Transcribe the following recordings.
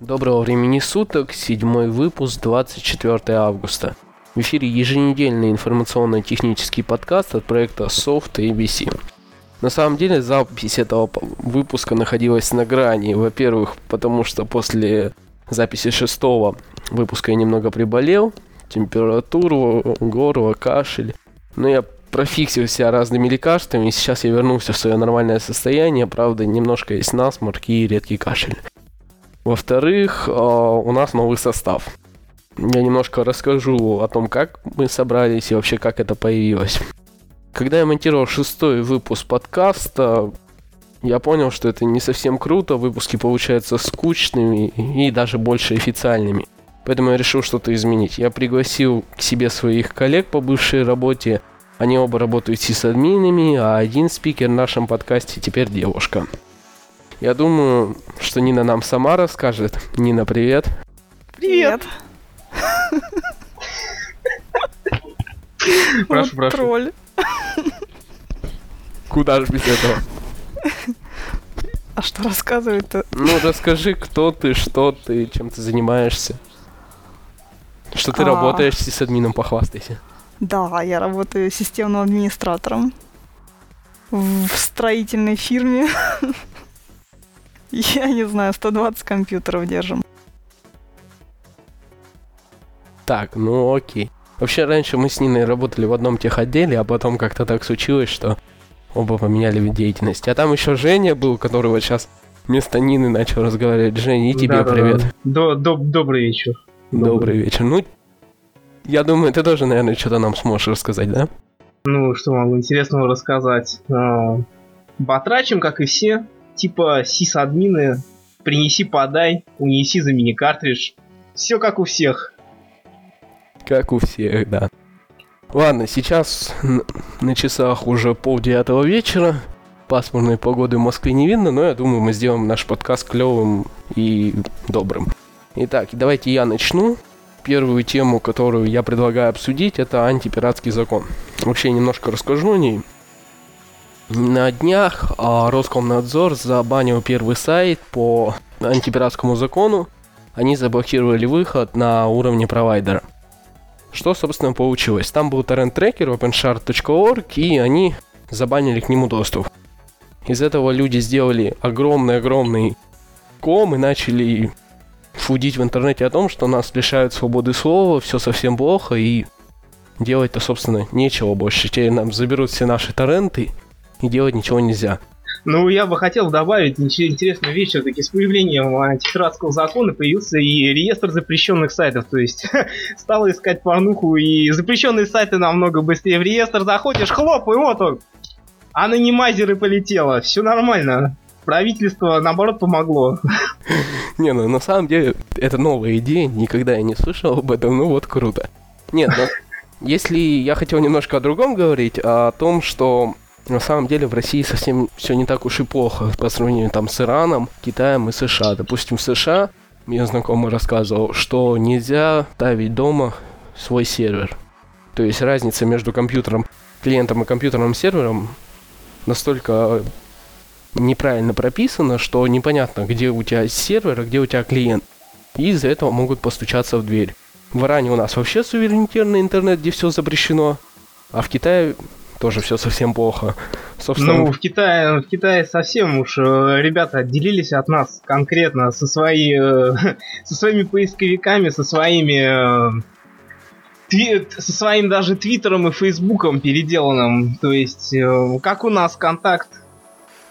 Доброго времени суток, седьмой выпуск, 24 августа. В эфире еженедельный информационно-технический подкаст от проекта Soft ABC. На самом деле запись этого выпуска находилась на грани. Во-первых, потому что после записи шестого выпуска я немного приболел, температуру, горло, кашель. Но я профиксил себя разными лекарствами, и сейчас я вернулся в свое нормальное состояние. Правда, немножко есть насморк и редкий кашель. Во-вторых, а, у нас новый состав. Я немножко расскажу о том, как мы собрались и вообще как это появилось. Когда я монтировал шестой выпуск подкаста, я понял, что это не совсем круто, выпуски получаются скучными и даже больше официальными. Поэтому я решил что-то изменить. Я пригласил к себе своих коллег по бывшей работе. Они оба работают с админами, а один спикер в нашем подкасте теперь девушка. Я думаю, что Нина нам сама расскажет. Нина, привет. Привет. Прошу, прошу. Тролль. Куда же без этого? А что рассказывает-то? Ну, расскажи, кто ты, что ты, чем ты занимаешься. Что ты А. работаешь с админом, похвастайся. Да, я работаю системным администратором в строительной фирме. Я не знаю, 120 компьютеров держим. Так, ну окей. Вообще, раньше мы с Ниной работали в одном техотделе, а потом как-то так случилось, что оба поменяли вид деятельности. А там еще Женя был, который вот сейчас вместо Нины начал разговаривать. Женя, и тебе Да-да-да. привет. До- до- добрый вечер. Добрый вечер. Ну, я думаю, ты тоже, наверное, что-то нам сможешь рассказать, да? Ну, что могу интересного рассказать? А, Батрачим, как и все, типа сисадмины, принеси, подай, унеси, замени картридж. Все как у всех. Как у всех, да. Ладно, сейчас на часах уже пол девятого вечера. Пасмурной погоды в Москве не видно, но я думаю, мы сделаем наш подкаст клевым и добрым. Итак, давайте я начну. Первую тему, которую я предлагаю обсудить, это антипиратский закон. Вообще немножко расскажу о ней. На днях а, Роскомнадзор забанил первый сайт по антипиратскому закону. Они заблокировали выход на уровне провайдера. Что, собственно, получилось? Там был торрент-трекер openshard.org, и они забанили к нему доступ. Из этого люди сделали огромный-огромный ком и начали фудить в интернете о том, что нас лишают свободы слова, все совсем плохо, и делать-то, собственно, нечего больше. Теперь нам заберут все наши торренты, и делать ничего нельзя. Ну, я бы хотел добавить интересную вещь. Все-таки с появлением антипиратского закона появился и реестр запрещенных сайтов. То есть стало искать порнуху, и запрещенные сайты намного быстрее в реестр заходишь, хлоп, и вот он. Анонимайзеры полетело. Все нормально. Правительство, наоборот, помогло. Не, ну на самом деле это новая идея, никогда я не слышал об этом, ну вот круто. Нет, но если я хотел немножко о другом говорить, о том, что на самом деле в России совсем все не так уж и плохо по сравнению там с Ираном, Китаем и США. Допустим, в США мне знакомый рассказывал, что нельзя ставить дома свой сервер. То есть разница между компьютером, клиентом и компьютерным сервером настолько неправильно прописано, что непонятно, где у тебя сервер, а где у тебя клиент. И из-за этого могут постучаться в дверь. В Иране у нас вообще суверенитарный интернет, где все запрещено, а в Китае тоже все совсем плохо. Собственно, Ну, в Китае, в Китае совсем уж э, ребята отделились от нас конкретно со, свои, э, со своими поисковиками, со своими э, со своим даже Твиттером и Фейсбуком переделанным. То есть, как у нас контакт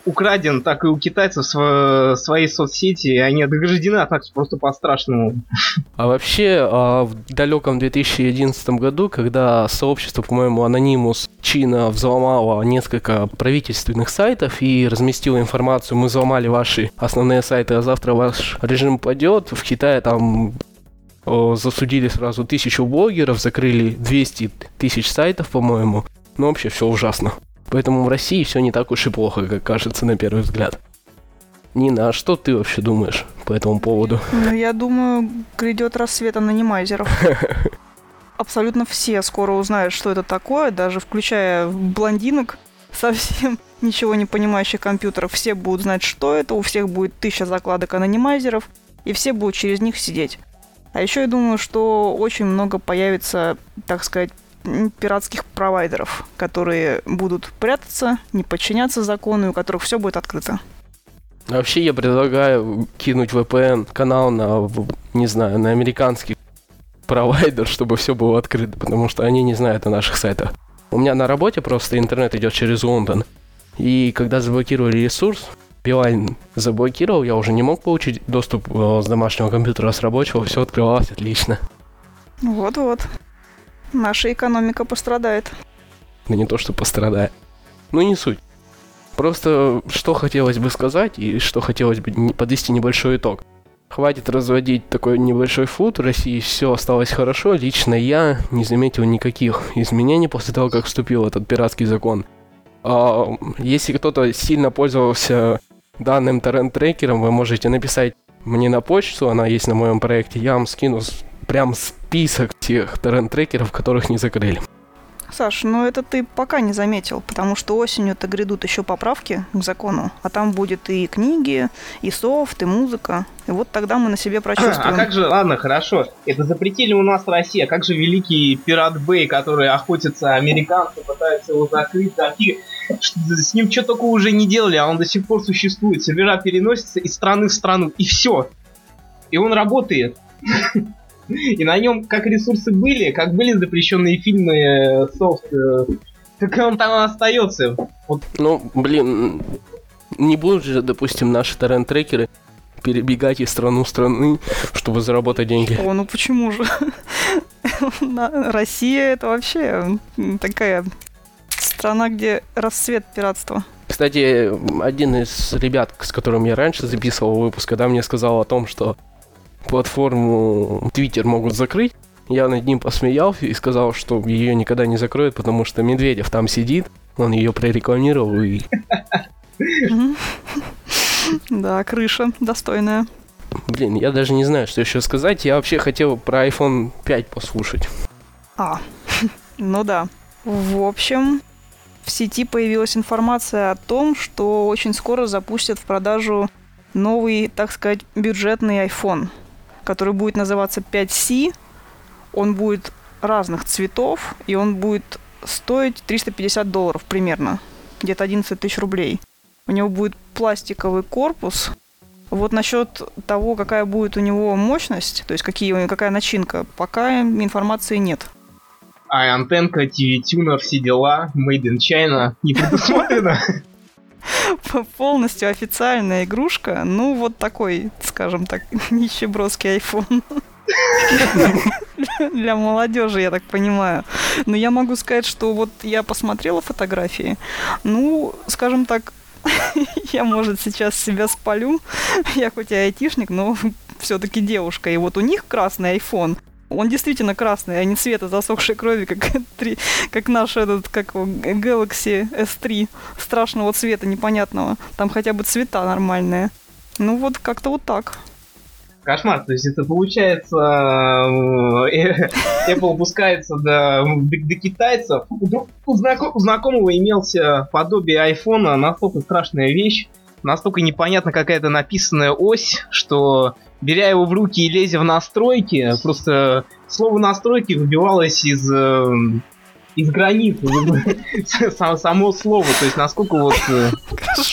украден, так и у китайцев сво- свои соцсети, и они отграждены от нас просто по-страшному. А вообще, а, в далеком 2011 году, когда сообщество, по-моему, Anonymous Чина взломало несколько правительственных сайтов и разместило информацию, мы взломали ваши основные сайты, а завтра ваш режим падет, в Китае там о, засудили сразу тысячу блогеров, закрыли 200 тысяч сайтов, по-моему. Ну, вообще, все ужасно. Поэтому в России все не так уж и плохо, как кажется на первый взгляд. Нина, а что ты вообще думаешь по этому поводу. Ну, я думаю, грядет рассвет анонимайзеров. Абсолютно все скоро узнают, что это такое, даже включая блондинок, совсем ничего не понимающих компьютеров. Все будут знать, что это, у всех будет тысяча закладок анонимайзеров, и все будут через них сидеть. А еще я думаю, что очень много появится, так сказать, пиратских провайдеров, которые будут прятаться, не подчиняться закону, и у которых все будет открыто. Вообще я предлагаю кинуть VPN канал на, не знаю, на американский провайдер, чтобы все было открыто, потому что они не знают о наших сайтах. У меня на работе просто интернет идет через Лондон. И когда заблокировали ресурс, Билайн заблокировал, я уже не мог получить доступ э, с домашнего компьютера, с рабочего, все открывалось отлично. Вот-вот. Наша экономика пострадает. Да не то, что пострадает. Ну, не суть. Просто что хотелось бы сказать и что хотелось бы подвести небольшой итог. Хватит разводить такой небольшой флут, в России все осталось хорошо, лично я не заметил никаких изменений после того, как вступил этот пиратский закон. А, если кто-то сильно пользовался данным торрент-трекером, вы можете написать мне на почту, она есть на моем проекте, я вам скину прям список тех торрент-трекеров, которых не закрыли. Саш, ну это ты пока не заметил, потому что осенью-то грядут еще поправки к закону, а там будет и книги, и софт, и музыка. И вот тогда мы на себе прочувствуем. А как же, ладно, хорошо, это запретили у нас в России, а как же великий пират Бэй, который охотится, американцы пытаются его закрыть, такие, с ним что только уже не делали, а он до сих пор существует, сервера переносятся из страны в страну, и все. И он работает. И на нем как ресурсы были, как были запрещенные фильмы э, софт, э, так он там остается. Вот. Ну, блин, не будут же, допустим, наши торрент-трекеры перебегать из страны в страны, чтобы заработать деньги. О, ну почему же? Россия это вообще такая страна, где расцвет пиратства. Кстати, один из ребят, с которым я раньше записывал выпуск, когда мне сказал о том, что платформу Twitter могут закрыть. Я над ним посмеялся и сказал, что ее никогда не закроют, потому что Медведев там сидит, он ее прорекламировал и... Да, крыша достойная. Блин, я даже не знаю, что еще сказать. Я вообще хотел про iPhone 5 послушать. А, ну да. В общем, в сети появилась информация о том, что очень скоро запустят в продажу новый, так сказать, бюджетный iPhone – который будет называться 5C. Он будет разных цветов, и он будет стоить 350 долларов примерно, где-то 11 тысяч рублей. У него будет пластиковый корпус. Вот насчет того, какая будет у него мощность, то есть какие, какая начинка, пока информации нет. А антенка, TV-тюнер, все дела, made in China не предусмотрено? полностью официальная игрушка. Ну, вот такой, скажем так, нищебродский iPhone. Для молодежи, я так понимаю. Но я могу сказать, что вот я посмотрела фотографии. Ну, скажем так, я, может, сейчас себя спалю. Я хоть и айтишник, но все-таки девушка. И вот у них красный iPhone – он действительно красный, а не цвета засохшей крови, как, как наш этот, как Galaxy S3 страшного цвета непонятного. Там хотя бы цвета нормальные. Ну вот как-то вот так. Кошмар, то есть это получается э, Apple пускается до, до китайцев. У, знаком, у знакомого имелся подобие айфона, настолько страшная вещь, настолько непонятно какая-то написанная ось, что беря его в руки и лезя в настройки, просто слово настройки выбивалось из э, из границ, само слово, то есть насколько вот э,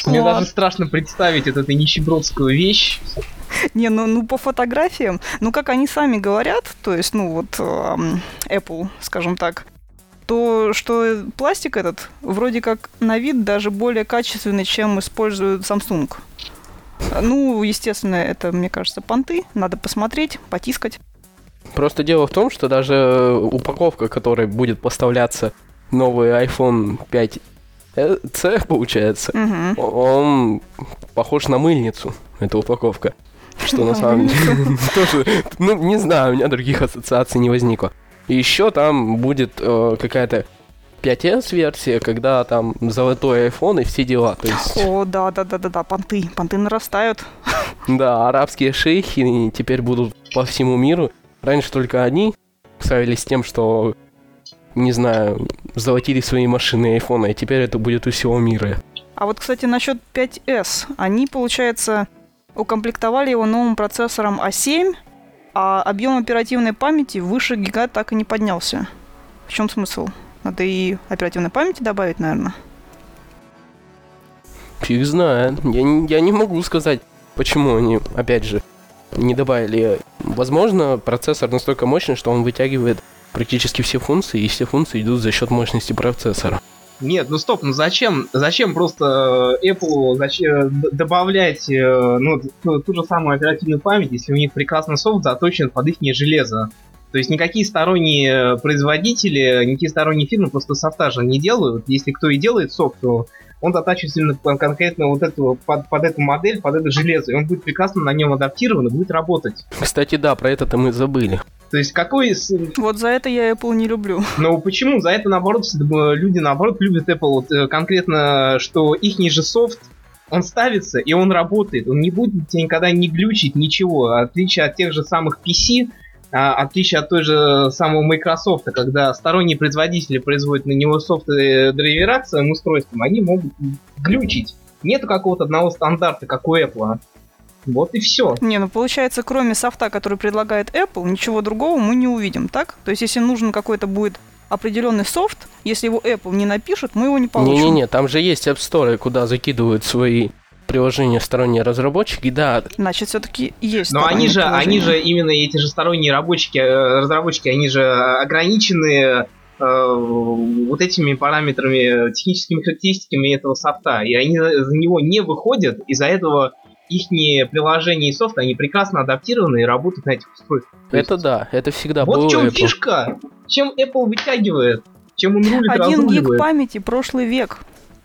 мне даже страшно представить эту, нищебродскую вещь. Не, ну, ну по фотографиям, ну как они сами говорят, то есть, ну вот Apple, скажем так, то что пластик этот вроде как на вид даже более качественный, чем использует Samsung. Ну, естественно, это, мне кажется, понты. Надо посмотреть, потискать. Просто дело в том, что даже упаковка, которой будет поставляться новый iPhone 5 C, получается, угу. он похож на мыльницу, эта упаковка. Что на самом деле тоже, ну, не знаю, у меня других ассоциаций не возникло. И еще там будет э, какая-то 5s версия, когда там золотой iPhone и все дела. То есть, О, да, да, да, да, да, понты, понты нарастают. да, арабские шейхи теперь будут по всему миру. Раньше только они славились тем, что, не знаю, золотили свои машины и айфоны, а теперь это будет у всего мира. А вот, кстати, насчет 5S. Они, получается, укомплектовали его новым процессором А7, а объем оперативной памяти выше гига так и не поднялся. В чем смысл? Надо и оперативной памяти добавить, наверное. Фиг знает. Я, не- я не могу сказать, почему они, опять же, не добавили. Возможно, процессор настолько мощный, что он вытягивает практически все функции, и все функции идут за счет мощности процессора. Нет, ну стоп, ну зачем, зачем просто э, Apple зачем д- добавлять э, ну, ту, ту же самую оперативную память, если у них прекрасный софт заточен под их железо? То есть никакие сторонние производители, никакие сторонние фирмы просто софта же не делают. Если кто и делает софт, то он затачивается именно конкретно вот эту, под, под эту модель, под это железо, и он будет прекрасно на нем адаптирован и будет работать. Кстати, да, про это-то мы забыли. То есть какой... с- Вот за это я Apple не люблю. Но почему? За это, наоборот, э, люди, наоборот, любят Apple. Вот, э, конкретно, что их же софт, он ставится, и он работает. Он не будет тебе никогда не глючить, ничего. В отличие от тех же самых PC, отличие от той же самого Microsoft, когда сторонние производители производят на него софт и драйвера к своим устройствам, они могут глючить. Нету какого-то одного стандарта, как у Apple. Вот и все. Не, ну получается, кроме софта, который предлагает Apple, ничего другого мы не увидим, так? То есть, если нужен какой-то будет определенный софт, если его Apple не напишет, мы его не получим. Не-не-не, там же есть App Store, куда закидывают свои приложения сторонние разработчики. Да, Значит, все-таки есть. Но они же, они приложения. же именно эти же сторонние рабочики, э, разработчики, они же ограничены э, вот этими параметрами, техническими характеристиками этого софта, и они за него не выходят, из-за этого их приложения и софт, они прекрасно адаптированы и работают на этих устройствах. То есть это да, это всегда вот было в чем Apple. фишка, чем Apple вытягивает, чем он рулит, Один гиг памяти прошлый век.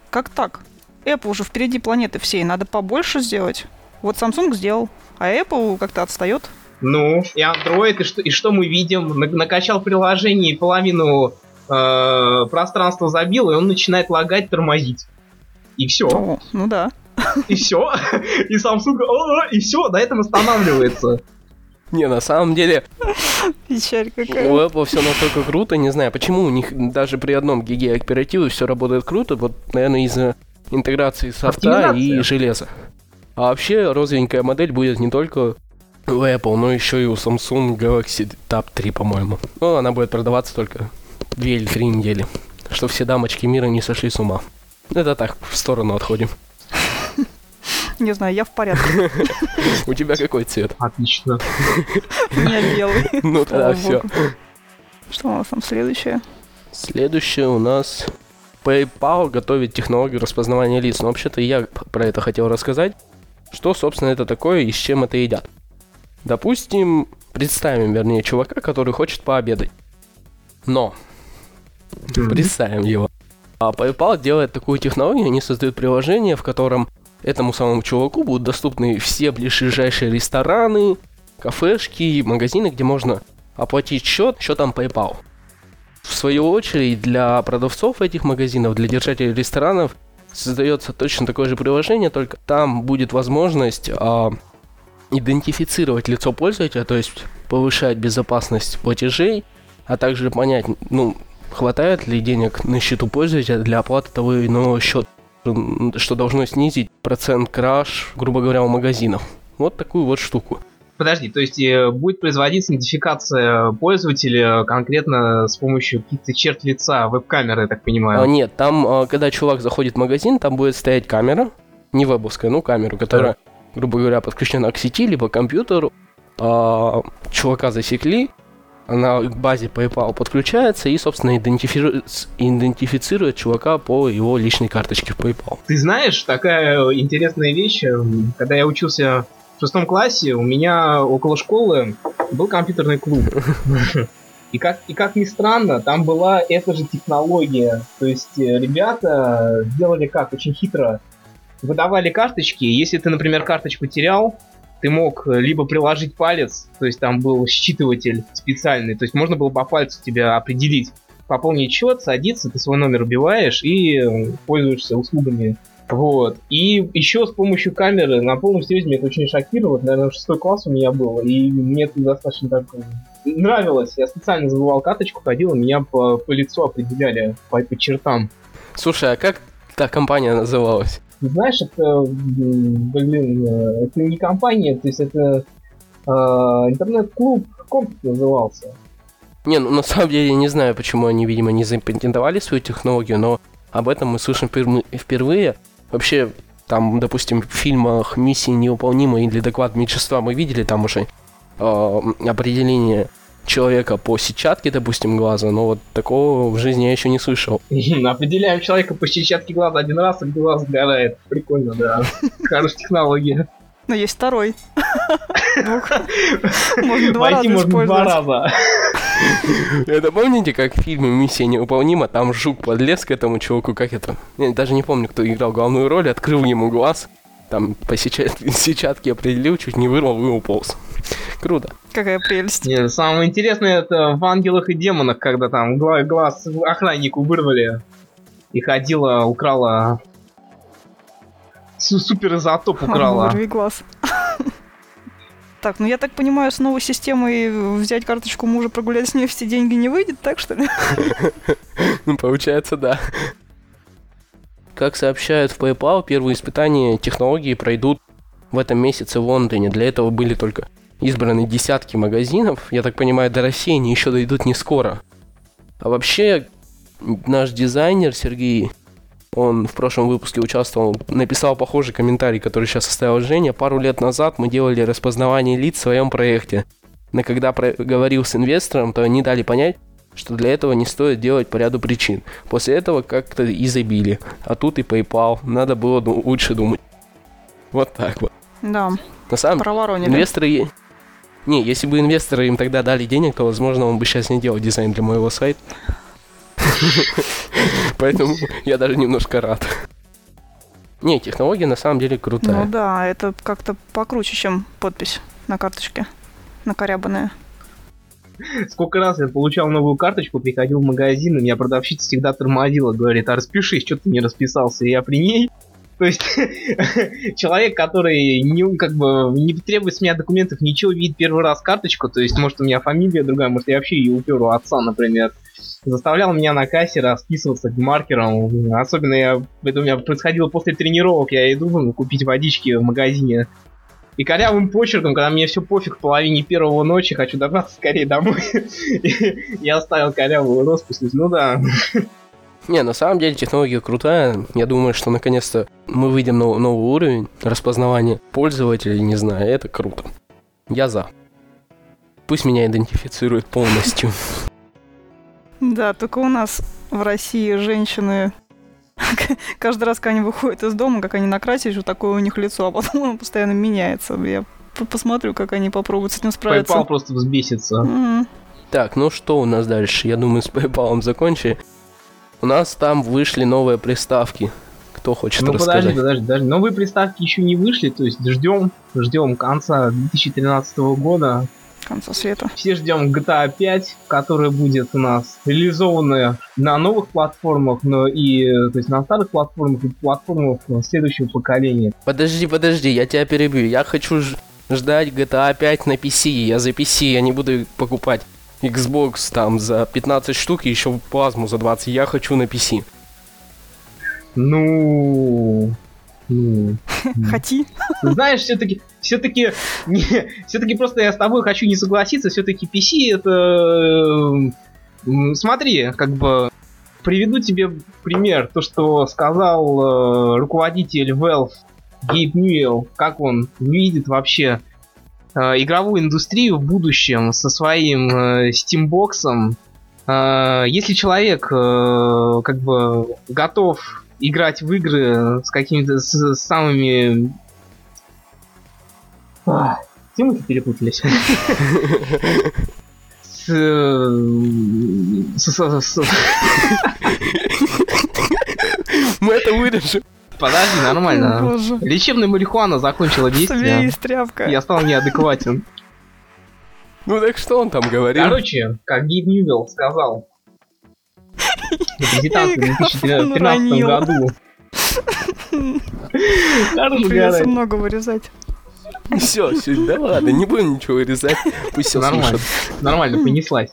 Как так? Apple уже впереди планеты всей, надо побольше сделать. Вот Samsung сделал, а Apple как-то отстает. Ну, и Android, и что, и что мы видим? На- накачал приложение и половину э, пространства забил, и он начинает лагать, тормозить. И все. О, ну да. И все. И Samsung, «О, и все, на этом останавливается. Не, на самом деле, Печаль у какая. Apple все настолько круто, не знаю, почему у них даже при одном гиге оперативы все работает круто, вот, наверное, из-за интеграции софта и железа. А вообще, розовенькая модель будет не только у Apple, но еще и у Samsung Galaxy Tab 3, по-моему. Но она будет продаваться только две или три недели, что все дамочки мира не сошли с ума. Это так, в сторону отходим. Не знаю, я в порядке. У тебя какой цвет? Отлично. У меня белый. Ну тогда все. Что у нас там следующее? Следующее у нас PayPal готовит технологию распознавания лиц. Но вообще-то я про это хотел рассказать. Что, собственно, это такое и с чем это едят. Допустим, представим, вернее, чувака, который хочет пообедать. Но, представим его. А PayPal делает такую технологию, они создают приложение, в котором этому самому чуваку будут доступны все ближайшие рестораны, кафешки, магазины, где можно оплатить счет счетом PayPal. В свою очередь, для продавцов этих магазинов, для держателей ресторанов, создается точно такое же приложение, только там будет возможность а, идентифицировать лицо пользователя, то есть повышать безопасность платежей, а также понять, ну, хватает ли денег на счету пользователя для оплаты того или иного счета, что должно снизить процент краж, грубо говоря, у магазинов. Вот такую вот штуку. Подожди, то есть э, будет производиться идентификация пользователя конкретно с помощью каких-то черт лица, веб-камеры, я так А, понимаю. нет, там, а, когда чувак заходит в магазин, там будет стоять камера, не вебовская, ну камеру, которая, грубо говоря, подключена к сети, либо к компьютеру. А, чувака засекли, она к базе PayPal подключается и, собственно, идентифицирует, идентифицирует чувака по его личной карточке в PayPal. Ты знаешь, такая интересная вещь, когда я учился шестом классе, у меня около школы был компьютерный клуб. И как, и как ни странно, там была эта же технология. То есть э, ребята сделали как? Очень хитро. Выдавали карточки. Если ты, например, карточку терял, ты мог э, либо приложить палец, то есть там был считыватель специальный, то есть можно было по пальцу тебя определить, пополнить счет, садиться, ты свой номер убиваешь и э, пользуешься услугами. Вот. И еще с помощью камеры, на полном серьезе, меня это очень шокировало. Наверное, шестой класс у меня был, и мне это достаточно так э, нравилось. Я специально забывал карточку, ходил, и меня по, по лицу определяли, по, по чертам. Слушай, а как та компания называлась? Знаешь, это, блин, э, это не компания, то есть это э, интернет-клуб, комп назывался. Не, ну на самом деле я не знаю, почему они, видимо, не запатентовали свою технологию, но об этом мы слышим впервые. Вообще, там, допустим, в фильмах «Миссии невыполнимы» или «Доклад меньшинства» мы видели там уже э, определение человека по сетчатке, допустим, глаза, но вот такого в жизни я еще не слышал. Определяем человека по сетчатке глаза один раз, и глаз сгорает. Прикольно, да. Хорошая технология. Но есть второй. Можно два раза можно два раза. Это помните, как в фильме «Миссия невыполнима», там жук подлез к этому чуваку, как это? Я даже не помню, кто играл главную роль, открыл ему глаз, там по сетчатке определил, чуть не вырвал и уполз. Круто. Какая прелесть. Не, самое интересное это в «Ангелах и демонах», когда там глаз охраннику вырвали и ходила, украла супер изотоп украла. Вырви глаз. Так, ну я так понимаю, с новой системой взять карточку мужа, прогулять с ней все деньги не выйдет, так что ли? Ну, получается, да. Как сообщают в PayPal, первые испытания технологии пройдут в этом месяце в Лондоне. Для этого были только избраны десятки магазинов. Я так понимаю, до России они еще дойдут не скоро. А вообще, наш дизайнер Сергей он в прошлом выпуске участвовал, написал похожий комментарий, который сейчас оставил Женя. Пару лет назад мы делали распознавание лиц в своем проекте. Но когда говорил с инвестором, то они дали понять, что для этого не стоит делать по ряду причин. После этого как-то и забили. А тут и PayPal. Надо было лучше думать. Вот так вот. Да. На самом деле, инвесторы... Не, если бы инвесторы им тогда дали денег, то, возможно, он бы сейчас не делал дизайн для моего сайта. Поэтому я даже немножко рад. Не, технология на самом деле крутая. Ну да, это как-то покруче, чем подпись на карточке, накорябанная. Сколько раз я получал новую карточку, приходил в магазин, и меня продавщица всегда тормозила, говорит, а распишись, что ты не расписался, и я при ней. То есть человек, который не, как бы, не требует с меня документов, ничего, видит первый раз карточку, то есть, может, у меня фамилия другая, может, я вообще ее упер у отца, например заставлял меня на кассе расписываться маркером. Особенно я, это у меня происходило после тренировок, я иду ну, купить водички в магазине. И корявым почерком, когда мне все пофиг в половине первого ночи, хочу добраться скорее домой, я оставил корявую роспись. Ну да. Не, на самом деле технология крутая. Я думаю, что наконец-то мы выйдем на новый уровень распознавания пользователей, не знаю, это круто. Я за. Пусть меня идентифицирует полностью. Да, только у нас в России женщины каждый раз, когда они выходят из дома, как они накрасили, что такое у них лицо, а потом оно постоянно меняется. Я посмотрю, как они попробуют с этим справиться. PayPal просто взбесится. Mm-hmm. Так, ну что у нас дальше? Я думаю, с PayPal закончили. У нас там вышли новые приставки. Кто хочет ну, рассказать? подожди, подожди, подожди. Новые приставки еще не вышли, то есть ждем, ждем конца 2013 года конца света. Все ждем GTA 5, которая будет у нас реализована на новых платформах, но и то есть на старых платформах и платформах следующего поколения. Подожди, подожди, я тебя перебью. Я хочу ждать GTA 5 на PC. Я за PC, я не буду покупать Xbox там за 15 штук и еще плазму за 20. Я хочу на PC. Ну, ну, Хоти. Знаешь, все-таки, все-таки, все-таки просто я с тобой хочу не согласиться. Все-таки PC это, смотри, как бы приведу тебе пример, то, что сказал э, руководитель Valve Гейб Ньюэлл, как он видит вообще игровую индустрию в будущем со своим э, Steambox. Э, если человек э, как бы готов играть в игры с какими-то с, с самыми... А, мы перепутались? Мы это вырежем. Подожди, нормально. Лечебная марихуана закончила действие. Я стал неадекватен. Ну так что он там говорил? Короче, как Гейб Ньювелл сказал, Презентацию в 2013 году. Придется много вырезать. Все, все, да ладно, не будем ничего вырезать. Пусть все Нормально, нормально, понеслась.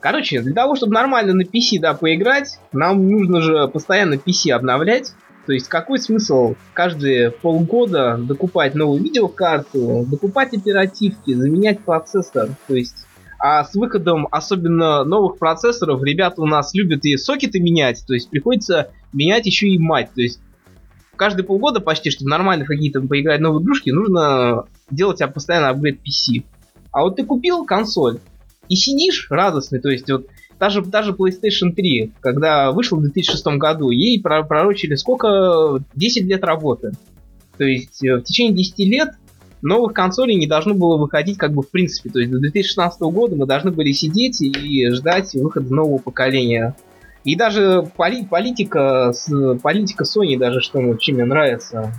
Короче, для того, чтобы нормально на PC, да, поиграть, нам нужно же постоянно PC обновлять. То есть какой смысл каждые полгода докупать новую видеокарту, докупать оперативки, заменять процессор? То есть а с выходом особенно новых процессоров ребята у нас любят и сокеты менять, то есть приходится менять еще и мать. То есть каждые полгода почти, чтобы нормально какие-то поиграть новые игрушки, нужно делать постоянно апгрейд PC. А вот ты купил консоль и сидишь радостный, то есть вот даже, даже PlayStation 3, когда вышел в 2006 году, ей пророчили сколько? 10 лет работы. То есть э, в течение 10 лет новых консолей не должно было выходить как бы в принципе. То есть до 2016 года мы должны были сидеть и ждать выхода нового поколения. И даже поли политика, политика Sony даже, что чем мне нравится.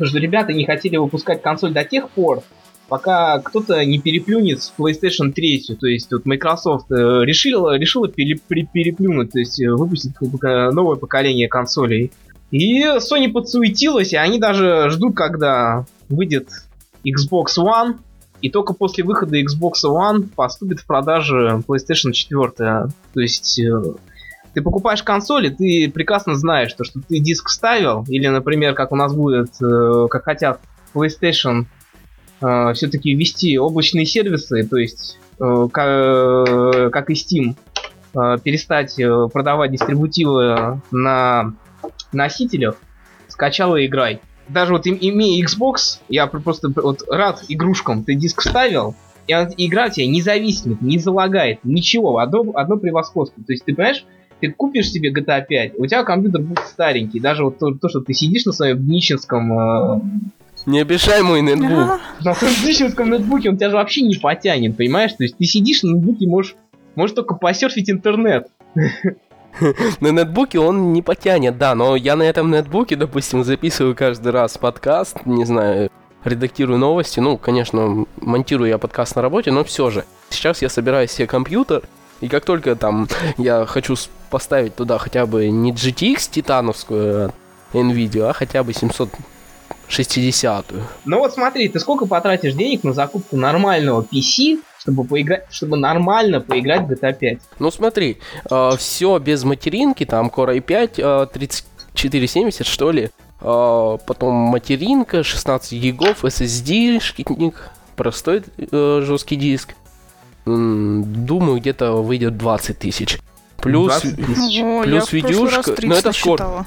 Что ребята не хотели выпускать консоль до тех пор, пока кто-то не переплюнет PlayStation 3. То есть вот Microsoft э, решила, решила переплюнуть, то есть выпустить новое поколение консолей. И Sony подсуетилась, и они даже ждут, когда выйдет Xbox One, и только после выхода Xbox One поступит в продажу PlayStation 4. То есть э, ты покупаешь консоль, и ты прекрасно знаешь, что, что ты диск вставил, или, например, как у нас будет, э, как хотят PlayStation э, все-таки ввести облачные сервисы, то есть как, как и Steam, перестать продавать дистрибутивы на носителях, скачал и играй. Даже вот имея Xbox, я просто вот рад игрушкам. Ты диск вставил, и игра у тебя не зависнет, не залагает, ничего, одно, одно превосходство. То есть ты понимаешь, ты купишь себе GTA 5, у тебя компьютер будет старенький. Даже вот то, то что ты сидишь на своем днищенском... Э... Не обижай мой ноутбук. На своем днищенском ноутбуке он тебя же вообще не потянет, понимаешь? То есть ты сидишь на ноутбуке, можешь, можешь только посерфить интернет. на нетбуке он не потянет, да, но я на этом нетбуке, допустим, записываю каждый раз подкаст, не знаю, редактирую новости, ну, конечно, монтирую я подкаст на работе, но все же. Сейчас я собираю себе компьютер, и как только там я хочу поставить туда хотя бы не GTX титановскую NVIDIA, а хотя бы 760. Ну вот смотри, ты сколько потратишь денег на закупку нормального PC, чтобы поиграть, чтобы нормально поиграть в GTA 5. Ну смотри, э, все без материнки, там Core i5 э, 3470 что ли, э, потом материнка, 16 гигов, SSD, шкитник, простой э, жесткий диск. Думаю, где-то выйдет 20 тысяч. Плюс, 20 тысяч. плюс видюшка, ну это скоро.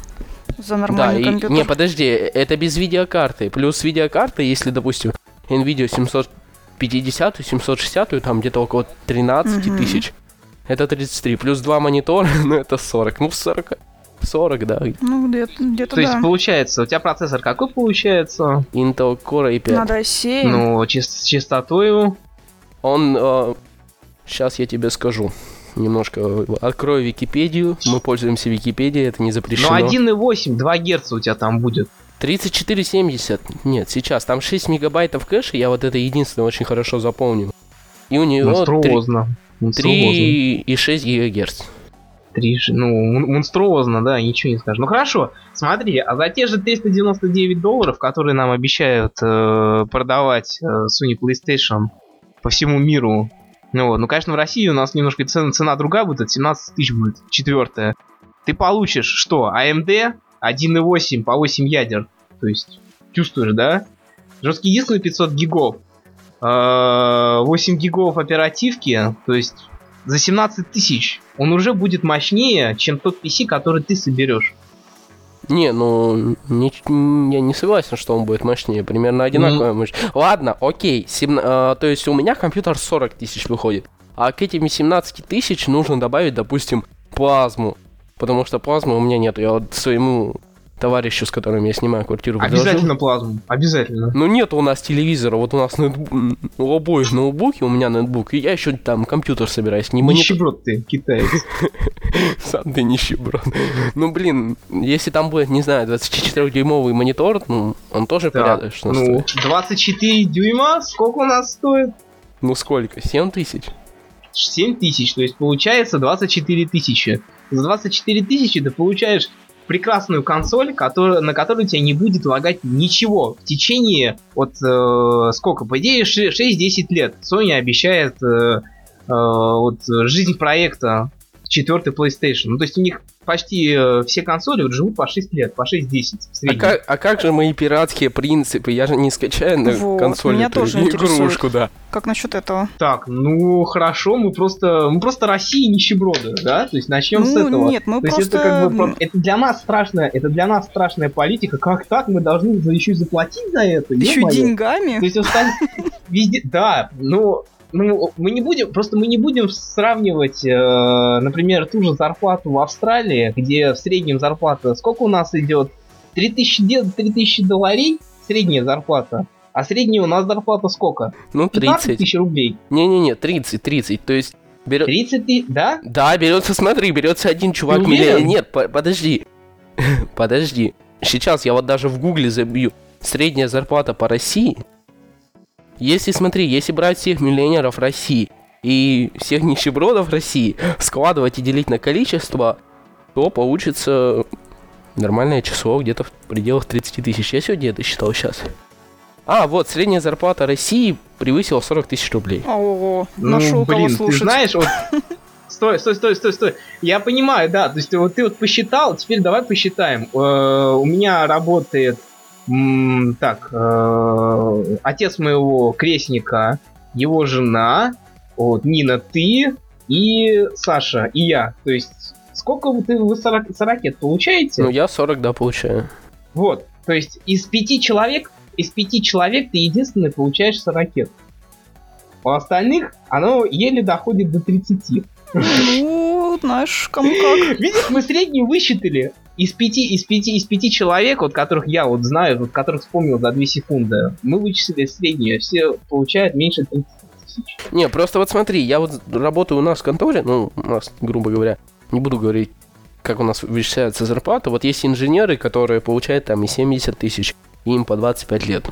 За нормальный да, компьютер. И, не, подожди, это без видеокарты. Плюс видеокарта, если, допустим, NVIDIA 700 50 760 там где-то около 13 угу. тысяч. Это 33. Плюс два монитора, ну это 40. Ну 40. 40, да. Ну, где-то, где-то То да. есть, получается, у тебя процессор какой получается? Intel Core i5. Надо 7. Ну, чис- частотою? Он... Э, сейчас я тебе скажу. Немножко открою Википедию. Мы пользуемся Википедией, это не запрещено. Ну, 1.8, 2 Гц у тебя там будет. 3470. Нет, сейчас. Там 6 мегабайтов кэша, я вот это единственное очень хорошо запомнил. И у монструозно. 3,6 ГГц. 3, ну, монструозно, да, ничего не скажешь. Ну хорошо, смотри, а за те же 399 долларов, которые нам обещают э, продавать э, Sony PlayStation по всему миру, ну, вот, ну, конечно, в России у нас немножко цена, цена другая будет, от 17 тысяч будет, четвертая. Ты получишь что, AMD 1.8 по 8 ядер. То есть, чувствуешь, да? Жесткий диск на 500 гигов. 8 а, гигов оперативки, то есть за 17 тысяч он уже будет мощнее, чем тот PC, который ты соберешь. Не, ну, не, я не согласен, что он будет мощнее. Примерно одинаковая mm. мощь. Ладно, окей. Сем, э, то есть у меня компьютер 40 тысяч выходит. А к этим 17 тысяч нужно добавить, допустим, плазму. Потому что плазмы у меня нет. Я вот своему товарищу, с которым я снимаю квартиру, Обязательно предложил. плазму, обязательно. Ну нет у нас телевизора, вот у нас ноутбук, у обоих ноутбуки, у меня ноутбук, и я еще там компьютер собираюсь. Не монитор... Нищеброд ты, китаец. Сам ты нищеброд. Ну блин, если там будет, не знаю, 24-дюймовый монитор, ну, он тоже порядочно ну, 24 дюйма, сколько у нас стоит? Ну сколько, 7 тысяч? 7 тысяч, то есть получается 24 тысячи. За 24 тысячи ты получаешь прекрасную консоль, который, на которую тебя не будет лагать ничего в течение от э, сколько, по идее 6-10 лет. Sony обещает э, э, вот, жизнь проекта четвертый PlayStation. Ну, то есть у них почти э, все консоли вот живут по 6 лет, по 6-10 а как, а как же мои пиратские принципы? Я же не скачаю на вот, консоли меня тоже игрушку, да. Как насчет этого? Так, ну хорошо, мы просто мы просто Россия нищеброды, да? То есть начнем ну, с этого. Нет, мы То просто... есть это как бы это для нас страшная, это для нас страшная политика. Как так мы должны еще и заплатить за это? Еще деньгами? То есть везде, да, ну ну, мы не будем, просто мы не будем сравнивать, э, например, ту же зарплату в Австралии, где в среднем зарплата, сколько у нас идет? 3000, 3000 долларей средняя зарплата. А средняя у нас зарплата сколько? Ну, 30. тысяч рублей. Не-не-не, 30, 30. То есть берет... 30 тысяч, да? Да, берется, смотри, берется один чувак миллион. Нет, по подожди. подожди. Сейчас я вот даже в гугле забью. Средняя зарплата по России если, смотри, если брать всех миллионеров России и всех нищебродов России, складывать и делить на количество, то получится нормальное число где-то в пределах 30 тысяч. Я сегодня это считал сейчас. А, вот, средняя зарплата России превысила 40 тысяч рублей. О, нашел ну, блин, кого слушать. ты знаешь, вот... Стой, стой, стой, стой, стой. Я понимаю, да, то есть вот ты вот посчитал, теперь давай посчитаем. Э, у меня работает так, э, отец моего крестника, его жена, вот, Нина, ты и Саша, и я. То есть, сколько вы, вы 40, 40 получаете? Ну, я 40, да, получаю. Вот, то есть, из пяти человек, из пяти человек ты единственный получаешь 40. У остальных оно еле доходит до 30. Ну, знаешь, кому как. Видишь, мы среднюю высчитали из пяти, из пяти, из пяти человек, вот которых я вот знаю, вот которых вспомнил за две секунды, мы вычислили среднюю, все получают меньше 30 тысяч. Не, просто вот смотри, я вот работаю у нас в конторе, ну, у нас, грубо говоря, не буду говорить, как у нас вычисляется зарплата, вот есть инженеры, которые получают там и 70 тысяч, им по 25 лет.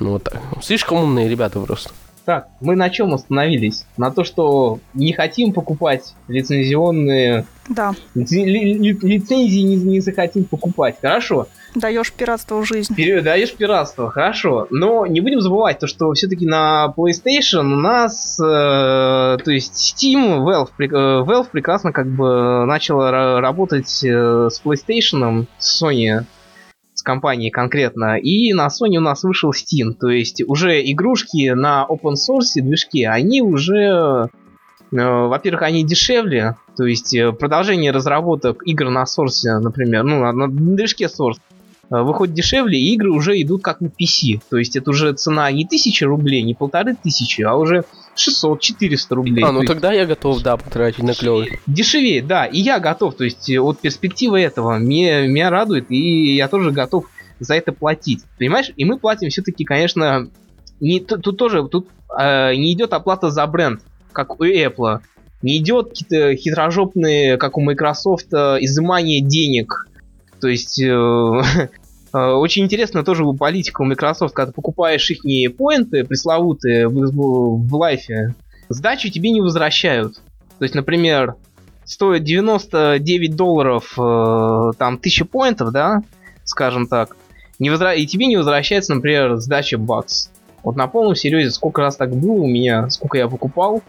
Ну вот так. Слишком умные ребята просто. Так, мы на чем остановились? На то, что не хотим покупать лицензионные... Да. Ли, ли, лицензии не, не захотим покупать. Хорошо. Даешь пиратство в жизнь. Вперед, даешь пиратство, хорошо. Но не будем забывать то, что все-таки на PlayStation у нас, э, то есть Steam, Valve, э, Valve прекрасно как бы начала работать э, с PlayStation, с Sony компании конкретно. И на Sony у нас вышел Steam. То есть уже игрушки на open source движке, они уже... Э, во-первых, они дешевле, то есть э, продолжение разработок игр на Source, например, ну, на, на движке Source, э, выходит дешевле, и игры уже идут как на PC. То есть это уже цена не тысячи рублей, не полторы тысячи, а уже 600-400 рублей. А, ну то тогда есть... я готов, да, потратить на клевый. Дешевее, да, и я готов. То есть от перспективы этого мне, меня радует, и я тоже готов за это платить. Понимаешь? И мы платим все-таки, конечно, не, тут, тоже тут э, не идет оплата за бренд, как у Apple. Не идет какие-то хитрожопные, как у Microsoft, э, изымание денег. То есть э, Э, очень интересно тоже политика у Microsoft, когда ты покупаешь их поинты пресловутые в, в, в лайфе, сдачу тебе не возвращают. То есть, например, стоит 99 долларов, э, там, 1000 поинтов, да, скажем так, не возра... и тебе не возвращается, например, сдача бакс. Вот на полном серьезе, сколько раз так было у меня, сколько я покупал,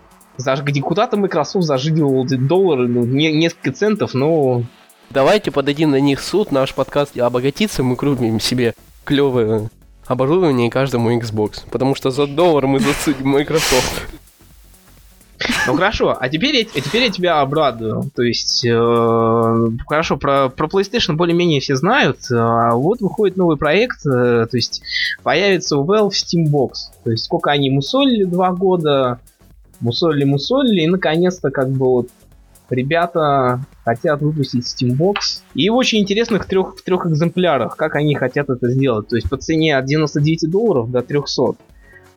где куда-то Microsoft зажидивал доллары, ну, не, несколько центов, но Давайте подадим на них суд, наш подкаст обогатится, мы крутим себе клевое оборудование каждому Xbox. Потому что за доллар мы засудим Microsoft. Ну хорошо, а теперь, я, а теперь я тебя обрадую. То есть, э, хорошо, про, про PlayStation более-менее все знают. А вот выходит новый проект, э, то есть появится у Valve Steambox. То есть сколько они мусолили два года, мусолили, мусолили, и наконец-то как бы вот ребята хотят выпустить Steambox. И в очень интересных трех, в трех экземплярах, как они хотят это сделать. То есть по цене от 99 долларов до 300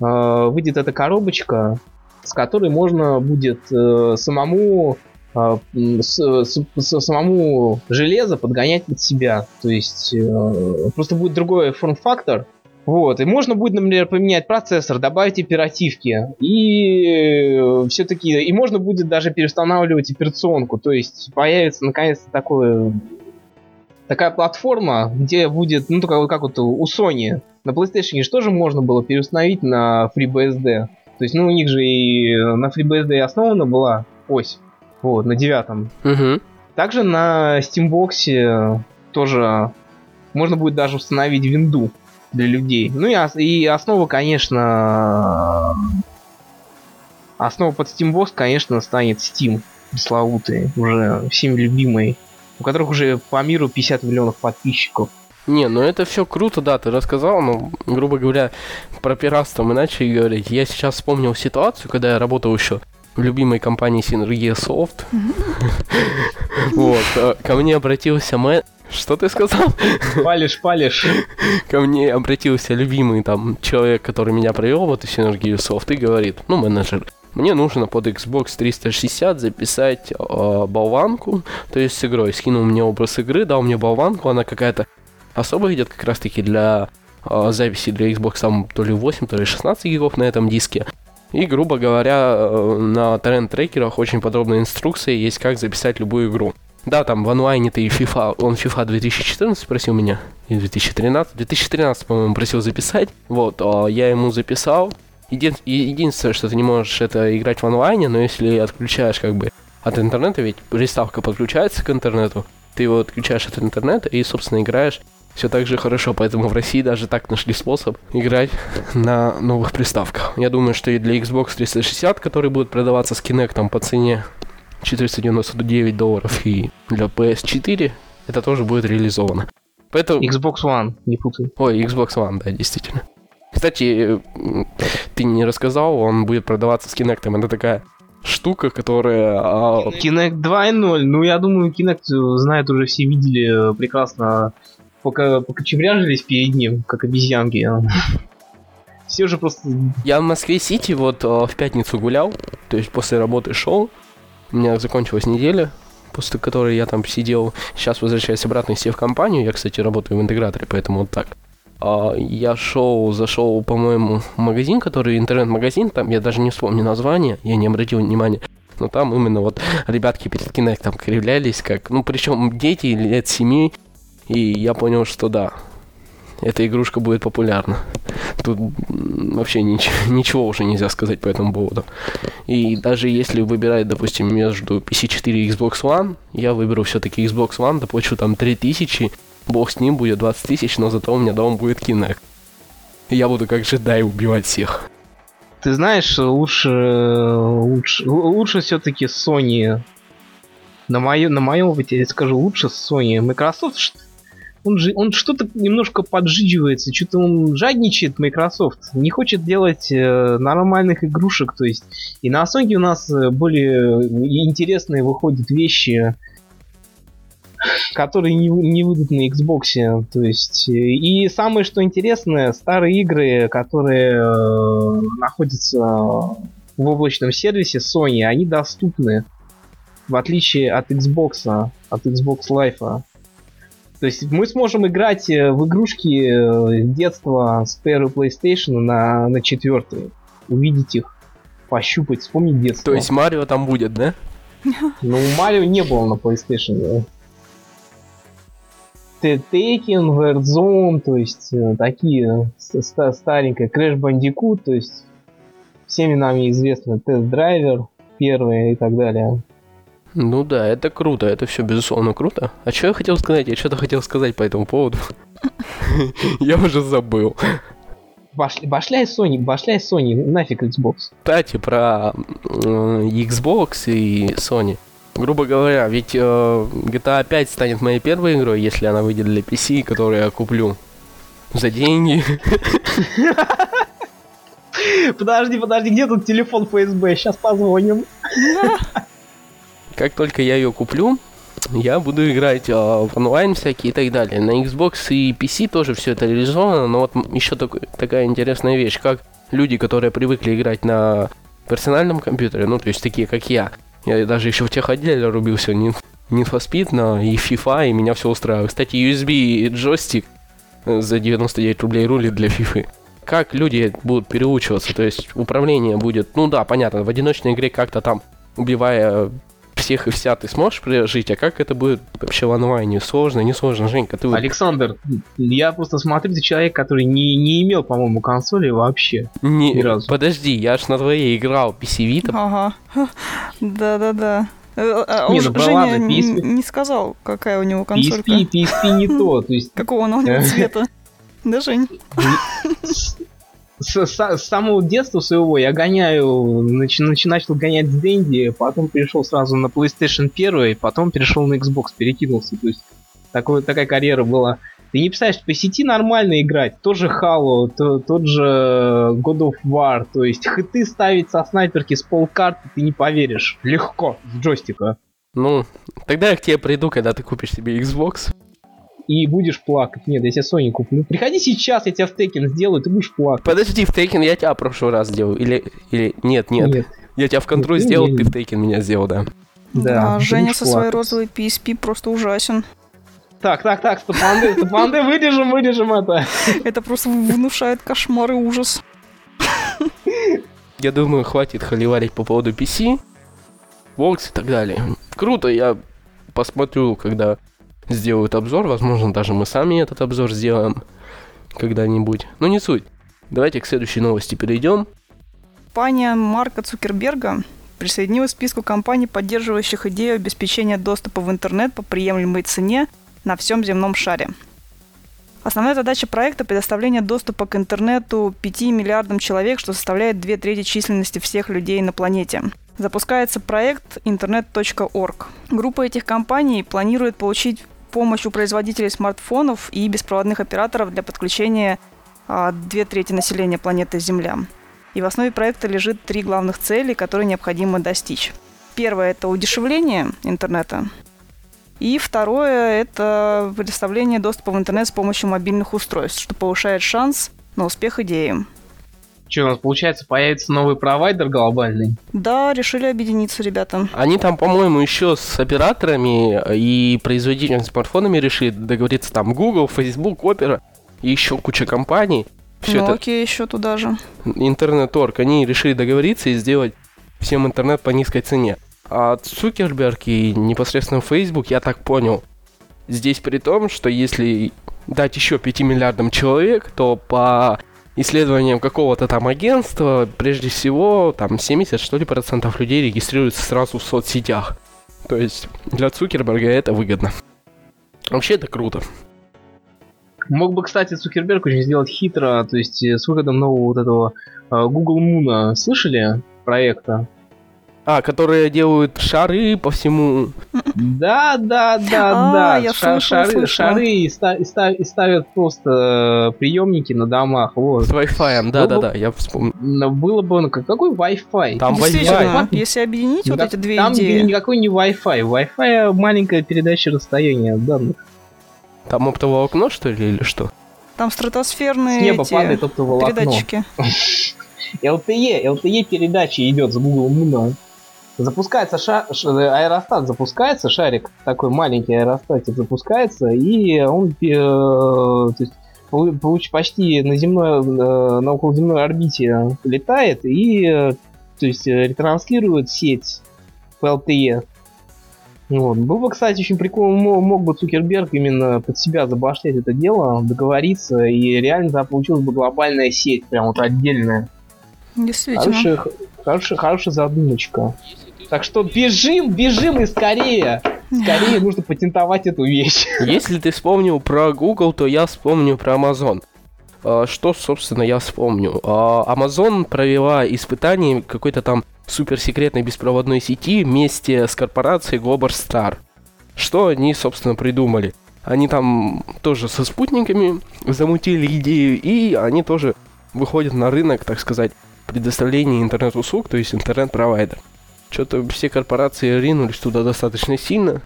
э, выйдет эта коробочка, с которой можно будет э, самому э, с, с, самому железо подгонять под себя. То есть э, просто будет другой форм-фактор, Вот, и можно будет, например, поменять процессор, добавить оперативки, и все-таки, и можно будет даже переустанавливать операционку, то есть появится наконец-то такое, такая платформа, где будет, ну, только как вот у Sony, на PlayStation же тоже можно было переустановить на FreeBSD, то есть, ну, у них же и на FreeBSD основана была ось, вот, на девятом. Угу. Также на Steambox тоже можно будет даже установить винду для людей. Ну и, и основа, конечно, основа под Steambox, конечно, станет Steam пресловутый, уже всеми любимый, у которых уже по миру 50 миллионов подписчиков. Не, ну это все круто, да, ты рассказал, но, грубо говоря, про пиратство мы начали говорить. Я сейчас вспомнил ситуацию, когда я работал еще в любимой компании Synergia Soft. Вот, э, ко мне обратился мэ... Что ты сказал? Палишь, палишь. Ко мне обратился любимый там человек, который меня провел в эту Synergia Soft и говорит, ну, менеджер, мне нужно под Xbox 360 записать э, болванку, то есть с игрой. Скинул мне образ игры, дал мне болванку, она какая-то особая идет как раз-таки для э, записи для Xbox там то ли 8, то ли 16 гигов на этом диске. И, грубо говоря, э, на торрент-трекерах очень подробная инструкция есть, как записать любую игру. Да, там в онлайне ты FIFA, он FIFA 2014 просил меня, и 2013, 2013, по-моему, просил записать. Вот, а я ему записал. Един, единственное, что ты не можешь это играть в онлайне, но если отключаешь как бы от интернета, ведь приставка подключается к интернету, ты его отключаешь от интернета и, собственно, играешь все так же хорошо, поэтому в России даже так нашли способ играть на новых приставках. Я думаю, что и для Xbox 360, который будет продаваться с Kinect по цене 499 долларов, и для PS4 это тоже будет реализовано. Поэтому... Xbox One, не путай. Ой, Xbox One, да, действительно. Кстати, ты не рассказал, он будет продаваться с Kinect. Это такая штука, которая... А, Kinect 2.0, ну я думаю, Kinect знает уже все видели прекрасно пока покочевряжились перед ним, как обезьянки. Все же просто... Я в Москве-Сити вот в пятницу гулял, то есть после работы шел. У меня закончилась неделя, после которой я там сидел. Сейчас возвращаюсь обратно все в компанию. Я, кстати, работаю в интеграторе, поэтому вот так. А, я шел, зашел, по-моему, в магазин, который интернет-магазин, там я даже не вспомню название, я не обратил внимания. Но там именно вот ребятки перед там кривлялись, как, ну, причем дети лет семи, и я понял, что да, эта игрушка будет популярна. Тут вообще нич- ничего уже нельзя сказать по этому поводу. И даже если выбирать, допустим, между PC4 и Xbox One, я выберу все-таки Xbox One, доплачу там 3000, бог с ним будет 20 тысяч, но зато у меня дома будет Kinect. И я буду как джедай убивать всех. Ты знаешь, лучше, лучше, лучше все-таки Sony. На, мое, на моем опыте я скажу, лучше Sony. Microsoft он же он что-то немножко поджигивается, что-то он жадничает Microsoft, не хочет делать э, нормальных игрушек, то есть и на Sony у нас э, более интересные выходят вещи, которые не, не выйдут на Xbox, то есть э, и самое что интересное, старые игры, которые э, находятся в облачном сервисе Sony, они доступны в отличие от Xbox, от Xbox Live. То есть мы сможем играть э, в игрушки э, детства с первой PlayStation на, на четвертой. Увидеть их, пощупать, вспомнить детство. То есть Марио там будет, да? Ну, Марио не было на PlayStation. Tekken, Warzone, то есть э, такие старенькие, Crash Bandicoot, то есть всеми нами известны Test Driver первые и так далее. Ну да, это круто, это все безусловно круто. А что я хотел сказать? Я что-то хотел сказать по этому поводу. Я уже забыл. Башляй Sony, башляй Sony, нафиг Xbox. Кстати, про Xbox и Sony. Грубо говоря, ведь э, GTA 5 станет моей первой игрой, если она выйдет для PC, которую я куплю за деньги. Подожди, подожди, где тут телефон ФСБ? Сейчас позвоним. Как только я ее куплю, я буду играть а, в онлайн всякие и так далее. На Xbox и PC тоже все это реализовано, но вот еще такой, такая интересная вещь, как люди, которые привыкли играть на персональном компьютере, ну, то есть такие, как я. Я даже еще в тех отделе рубился Need, Need for Speed на и FIFA, и меня все устраивает. Кстати, USB джойстик э, за 99 рублей рулит для фифы. Как люди будут переучиваться, то есть управление будет, ну да, понятно, в одиночной игре как-то там, убивая всех и вся ты сможешь прожить, а как это будет вообще в онлайне? Сложно, не сложно, Женька, ты... Александр, я просто смотрю, ты человек, который не, не имел, по-моему, консоли вообще. Не, ни разу. подожди, я ж на твоей играл PC Vita. Ага. Да-да-да. Э, а Не, ну, да Женя ладно, PSP. не сказал, какая у него консолька. PSP, PSP не то, то есть Какого она у него цвета. Да, Жень? С, с- с самого детства своего я гоняю, нач- нач- начал гонять с Денди, потом перешел сразу на PlayStation 1, потом перешел на Xbox, перекинулся. То есть такой, такая карьера была. Ты не представляешь, по сети нормально играть. Тот же Halo, то- тот же God of War. То есть хиты ставить со снайперки с полкарты, ты не поверишь. Легко, с джойстика. Ну, тогда я к тебе приду, когда ты купишь себе Xbox. И будешь плакать. Нет, я себе Sony куплю. Приходи сейчас, я тебя в Tekken сделаю, ты будешь плакать. Подожди, в Taken я тебя в прошлый раз сделал. Или, или... Нет, нет. Я тебя в контру Ну, сделал, ты в Taken меня сделал, да. Да, А ты Женя со своей розовой PSP просто ужасен. Так, так, так, стопанды, стопанды, вырежем, вырежем это. Это просто внушает кошмар и ужас. Я думаю, хватит холиварить по поводу PC, Vox и так далее. Круто, я посмотрю, когда сделают обзор. Возможно, даже мы сами этот обзор сделаем когда-нибудь. Но не суть. Давайте к следующей новости перейдем. Компания Марка Цукерберга присоединилась к списку компаний, поддерживающих идею обеспечения доступа в интернет по приемлемой цене на всем земном шаре. Основная задача проекта – предоставление доступа к интернету 5 миллиардам человек, что составляет две трети численности всех людей на планете. Запускается проект internet.org. Группа этих компаний планирует получить помощь у производителей смартфонов и беспроводных операторов для подключения а, две трети населения планеты Земля. И в основе проекта лежит три главных цели, которые необходимо достичь. Первое – это удешевление интернета. И второе – это предоставление доступа в интернет с помощью мобильных устройств, что повышает шанс на успех идеи. Что, у нас получается появится новый провайдер глобальный? Да, решили объединиться, ребята. Они там, по-моему, еще с операторами и производителями смартфонами решили договориться. Там Google, Facebook, Opera и еще куча компаний. Все это Nokia еще туда же. интернет-торг, они решили договориться и сделать всем интернет по низкой цене. А Цукерберг и непосредственно Facebook, я так понял, здесь при том, что если дать еще 5 миллиардам человек, то по исследованиям какого-то там агентства, прежде всего, там 70 что ли процентов людей регистрируются сразу в соцсетях. То есть для Цукерберга это выгодно. Вообще это круто. Мог бы, кстати, Цукерберг очень сделать хитро, то есть э, с выходом нового вот этого э, Google Moon. Слышали проекта? А, которые делают шары по всему Да, да, да, А, да. я Ша- слышала, шары, слышала. шары и, ста- и ста- и ставят просто э, приемники на домах. Вот. с Wi-Fi. Да-да-да, я вспомнил. Было бы, ну, как- какой Wi-Fi? Там Wi-Fi. если объединить вот эти две там идеи, никакой не Wi-Fi. Wi-Fi маленькая передача расстояния данных. Там оптоволокно, что ли, или что? там стратосферные С неба эти падает оптоволокно. передатчики. LTE, LTE передача идет с Google Moon. Запускается ша- аэростат, запускается шарик, такой маленький аэростатик запускается, и он э, то есть, получ- почти на земной, э, на околоземной орбите летает и э, то есть, э, ретранслирует сеть LTE. Вот. Был бы, кстати, очень прикольно, мо- мог бы Цукерберг именно под себя забаштять это дело, договориться, и реально да, получилась бы глобальная сеть, прям вот отдельная. Действительно. Хорошая, хорошая, хорошая задумочка. Так что бежим, бежим и скорее. Скорее нужно патентовать эту вещь. Если ты вспомнил про Google, то я вспомню про Amazon. А, Что, собственно, я вспомню? А, Amazon провела испытание какой-то там суперсекретной беспроводной сети вместе с корпорацией Global Star. Что они, собственно, придумали? Они там тоже со спутниками замутили идею, и они тоже выходят на рынок, так сказать, предоставления интернет-услуг, то есть интернет-провайдер. Что-то все корпорации ринулись туда достаточно сильно.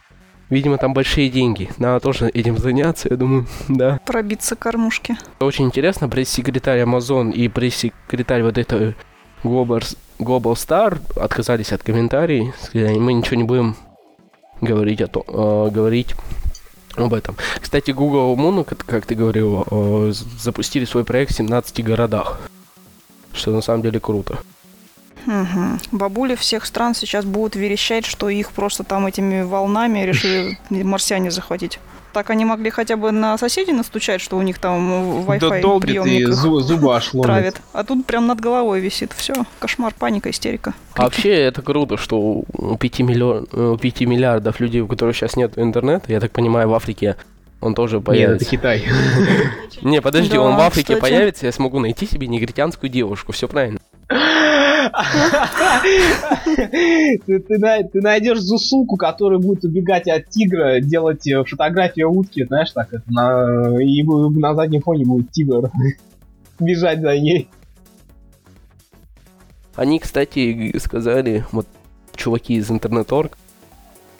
Видимо, там большие деньги. Надо тоже этим заняться, я думаю, да. Пробиться кормушки. Очень интересно, пресс-секретарь Amazon и пресс-секретарь вот этой Global, Global Star отказались от комментариев. Сказали, мы ничего не будем говорить о том, э, говорить об этом. Кстати, Google Moon, как ты говорил, э, запустили свой проект в 17 городах. Что на самом деле круто. Угу. Бабули всех стран сейчас будут верещать, что их просто там этими волнами решили марсиане захватить. Так они могли хотя бы на соседей настучать, что у них там Wi-Fi да приемник зуб, зубы аж травит. А тут прям над головой висит. Все, кошмар, паника, истерика. А вообще это круто, что у 5, миллион, у 5 миллиардов людей, у которых сейчас нет интернета, я так понимаю, в Африке он тоже появится. Нет, это Китай. Не, подожди, он в Африке появится, я смогу найти себе негритянскую девушку, все правильно ты, найдешь зусуку, которая будет убегать от тигра, делать э, фотографию утки, знаешь, так на, и на заднем фоне будет тигр бежать за ней. Они, кстати, сказали, вот чуваки из интернет-орг,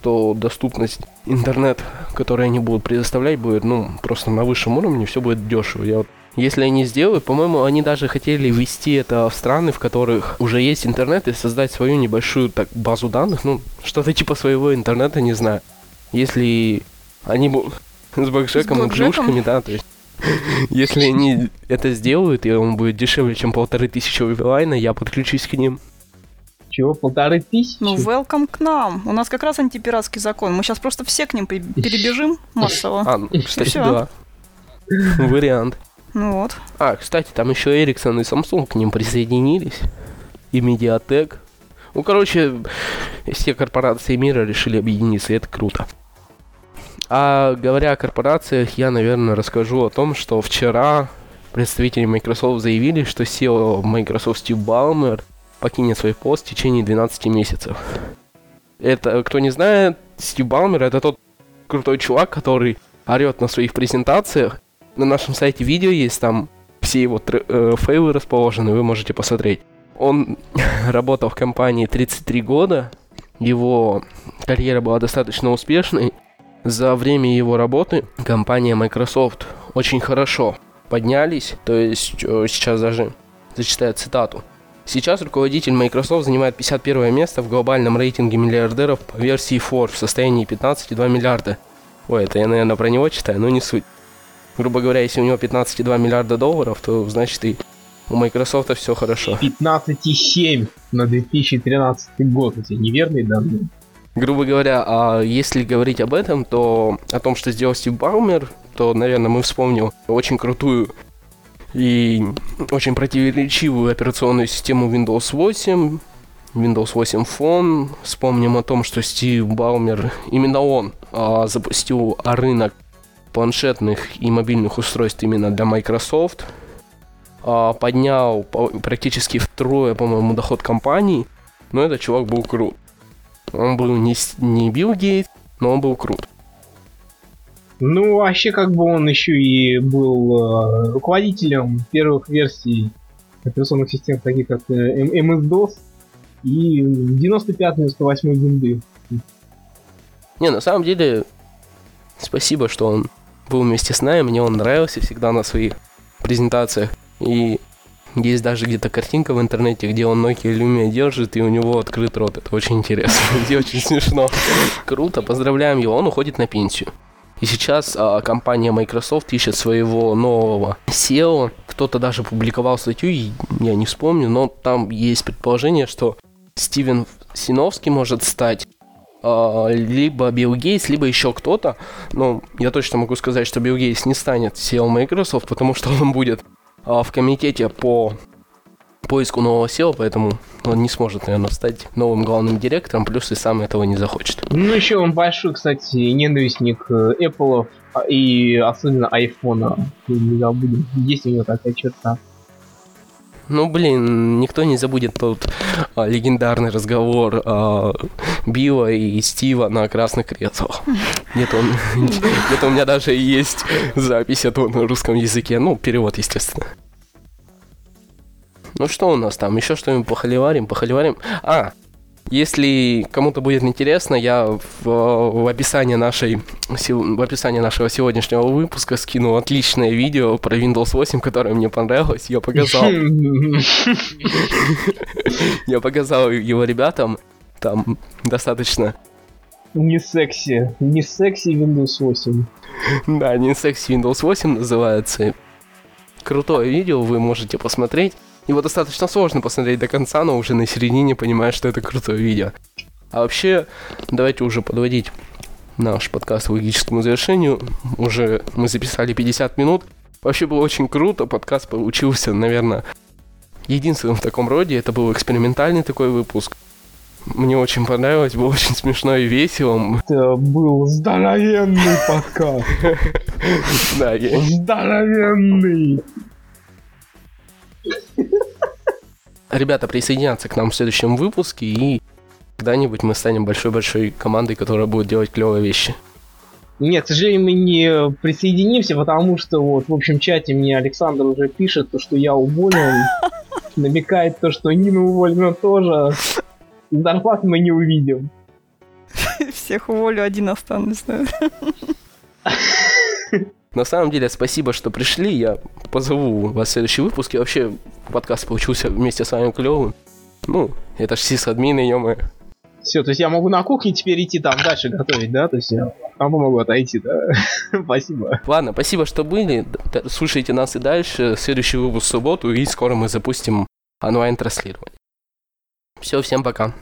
что доступность интернет, который они будут предоставлять, будет, ну, просто на высшем уровне, все будет дешево. Я вот если они сделают, по-моему, они даже хотели ввести это в страны, в которых уже есть интернет, и создать свою небольшую так базу данных, ну, что-то типа своего интернета, не знаю. Если они будут с бэкшеком и плюшками, да, то есть если они это сделают, и он будет дешевле, чем полторы тысячи вивилайна, я подключусь к ним. Чего, полторы тысячи? Ну, welcome к нам. У нас как раз антипиратский закон. Мы сейчас просто все к ним перебежим массово. А, кстати, да. Вариант. Ну вот. А, кстати, там еще Ericsson и Samsung к ним присоединились. И Mediatek. Ну, короче, все корпорации мира решили объединиться, и это круто. А говоря о корпорациях, я, наверное, расскажу о том, что вчера представители Microsoft заявили, что SEO Microsoft Стив Балмер покинет свой пост в течение 12 месяцев. Это, кто не знает, Стив Балмер это тот крутой чувак, который орет на своих презентациях на нашем сайте видео есть, там все его э, фейлы расположены, вы можете посмотреть. Он работал в компании 33 года, его карьера была достаточно успешной. За время его работы компания Microsoft очень хорошо поднялись, то есть э, сейчас даже зачитаю цитату. Сейчас руководитель Microsoft занимает 51 место в глобальном рейтинге миллиардеров по версии Forbes в состоянии 15,2 миллиарда. Ой, это я, наверное, про него читаю, но не суть грубо говоря, если у него 15,2 миллиарда долларов, то значит и у Microsoft все хорошо. 15,7 на 2013 год. Эти неверные данные. Грубо говоря, а если говорить об этом, то о том, что сделал Стив Баумер, то, наверное, мы вспомним очень крутую и очень противоречивую операционную систему Windows 8, Windows 8 Phone. Вспомним о том, что Стив Баумер, именно он, а, запустил рынок планшетных и мобильных устройств именно для Microsoft. А, поднял практически втрое, по-моему, доход компании. Но этот чувак был крут. Он был не, не Билл Гейт, но он был крут. Ну, вообще, как бы он еще и был э, руководителем первых версий операционных систем, таких как э, MS-DOS и 95-98 винды. Не, на самом деле, спасибо, что он был вместе с нами, мне он нравился всегда на своих презентациях. И есть даже где-то картинка в интернете, где он Nokia Lumia держит, и у него открыт рот. Это очень интересно. И очень смешно. Круто, поздравляем его. Он уходит на пенсию. И сейчас а, компания Microsoft ищет своего нового SEO. Кто-то даже публиковал статью, я не вспомню, но там есть предположение, что Стивен Синовский может стать либо Билл Гейтс, либо еще кто-то. Но я точно могу сказать, что Билл Гейтс не станет SEO Microsoft, потому что он будет а, в комитете по поиску нового SEO, поэтому он не сможет, наверное, стать новым главным директором, плюс и сам этого не захочет. Ну, еще он большой, кстати, ненавистник э, Apple и особенно iPhone. Не забудем. Есть у него такая черта. Ну, блин, никто не забудет тот а, легендарный разговор а, Билла и Стива на красных креслах. Нет, он, где-то у меня даже есть запись этого на русском языке. Ну, перевод, естественно. Ну что у нас там? Еще что-нибудь похоливарим? Похоливарим? А, если кому-то будет интересно, я в, в описании нашей в описании нашего сегодняшнего выпуска скину отличное видео про Windows 8, которое мне понравилось. Я показал. Я показал его ребятам. Там достаточно Не секси. Не секси Windows 8. Да, не секси Windows 8 называется. Крутое видео, вы можете посмотреть. Его достаточно сложно посмотреть до конца, но уже на середине понимаешь, что это крутое видео. А вообще, давайте уже подводить наш подкаст к логическому завершению. Уже мы записали 50 минут. Вообще было очень круто, подкаст получился, наверное, единственным в таком роде. Это был экспериментальный такой выпуск. Мне очень понравилось, было очень смешно и весело. Это был здоровенный подкаст. Да, я... Здоровенный. Ребята присоединятся к нам в следующем выпуске, и когда-нибудь мы станем большой-большой командой, которая будет делать клевые вещи. Нет, к сожалению, мы не присоединимся, потому что вот в общем чате мне Александр уже пишет, то, что я уволен, намекает то, что Нина уволена тоже. Зарплат мы не увидим. Всех уволю, один останусь, наверное. На самом деле, спасибо, что пришли. Я позову вас в следующий выпуск. И вообще, подкаст получился вместе с вами клевым. Ну, это ж сис-админы, ё Все, то есть я могу на кухне теперь идти там дальше готовить, да? То есть я там могу отойти, да? спасибо. Ладно, спасибо, что были. Слушайте нас и дальше. Следующий выпуск в субботу, и скоро мы запустим онлайн-транслирование. Все, всем пока.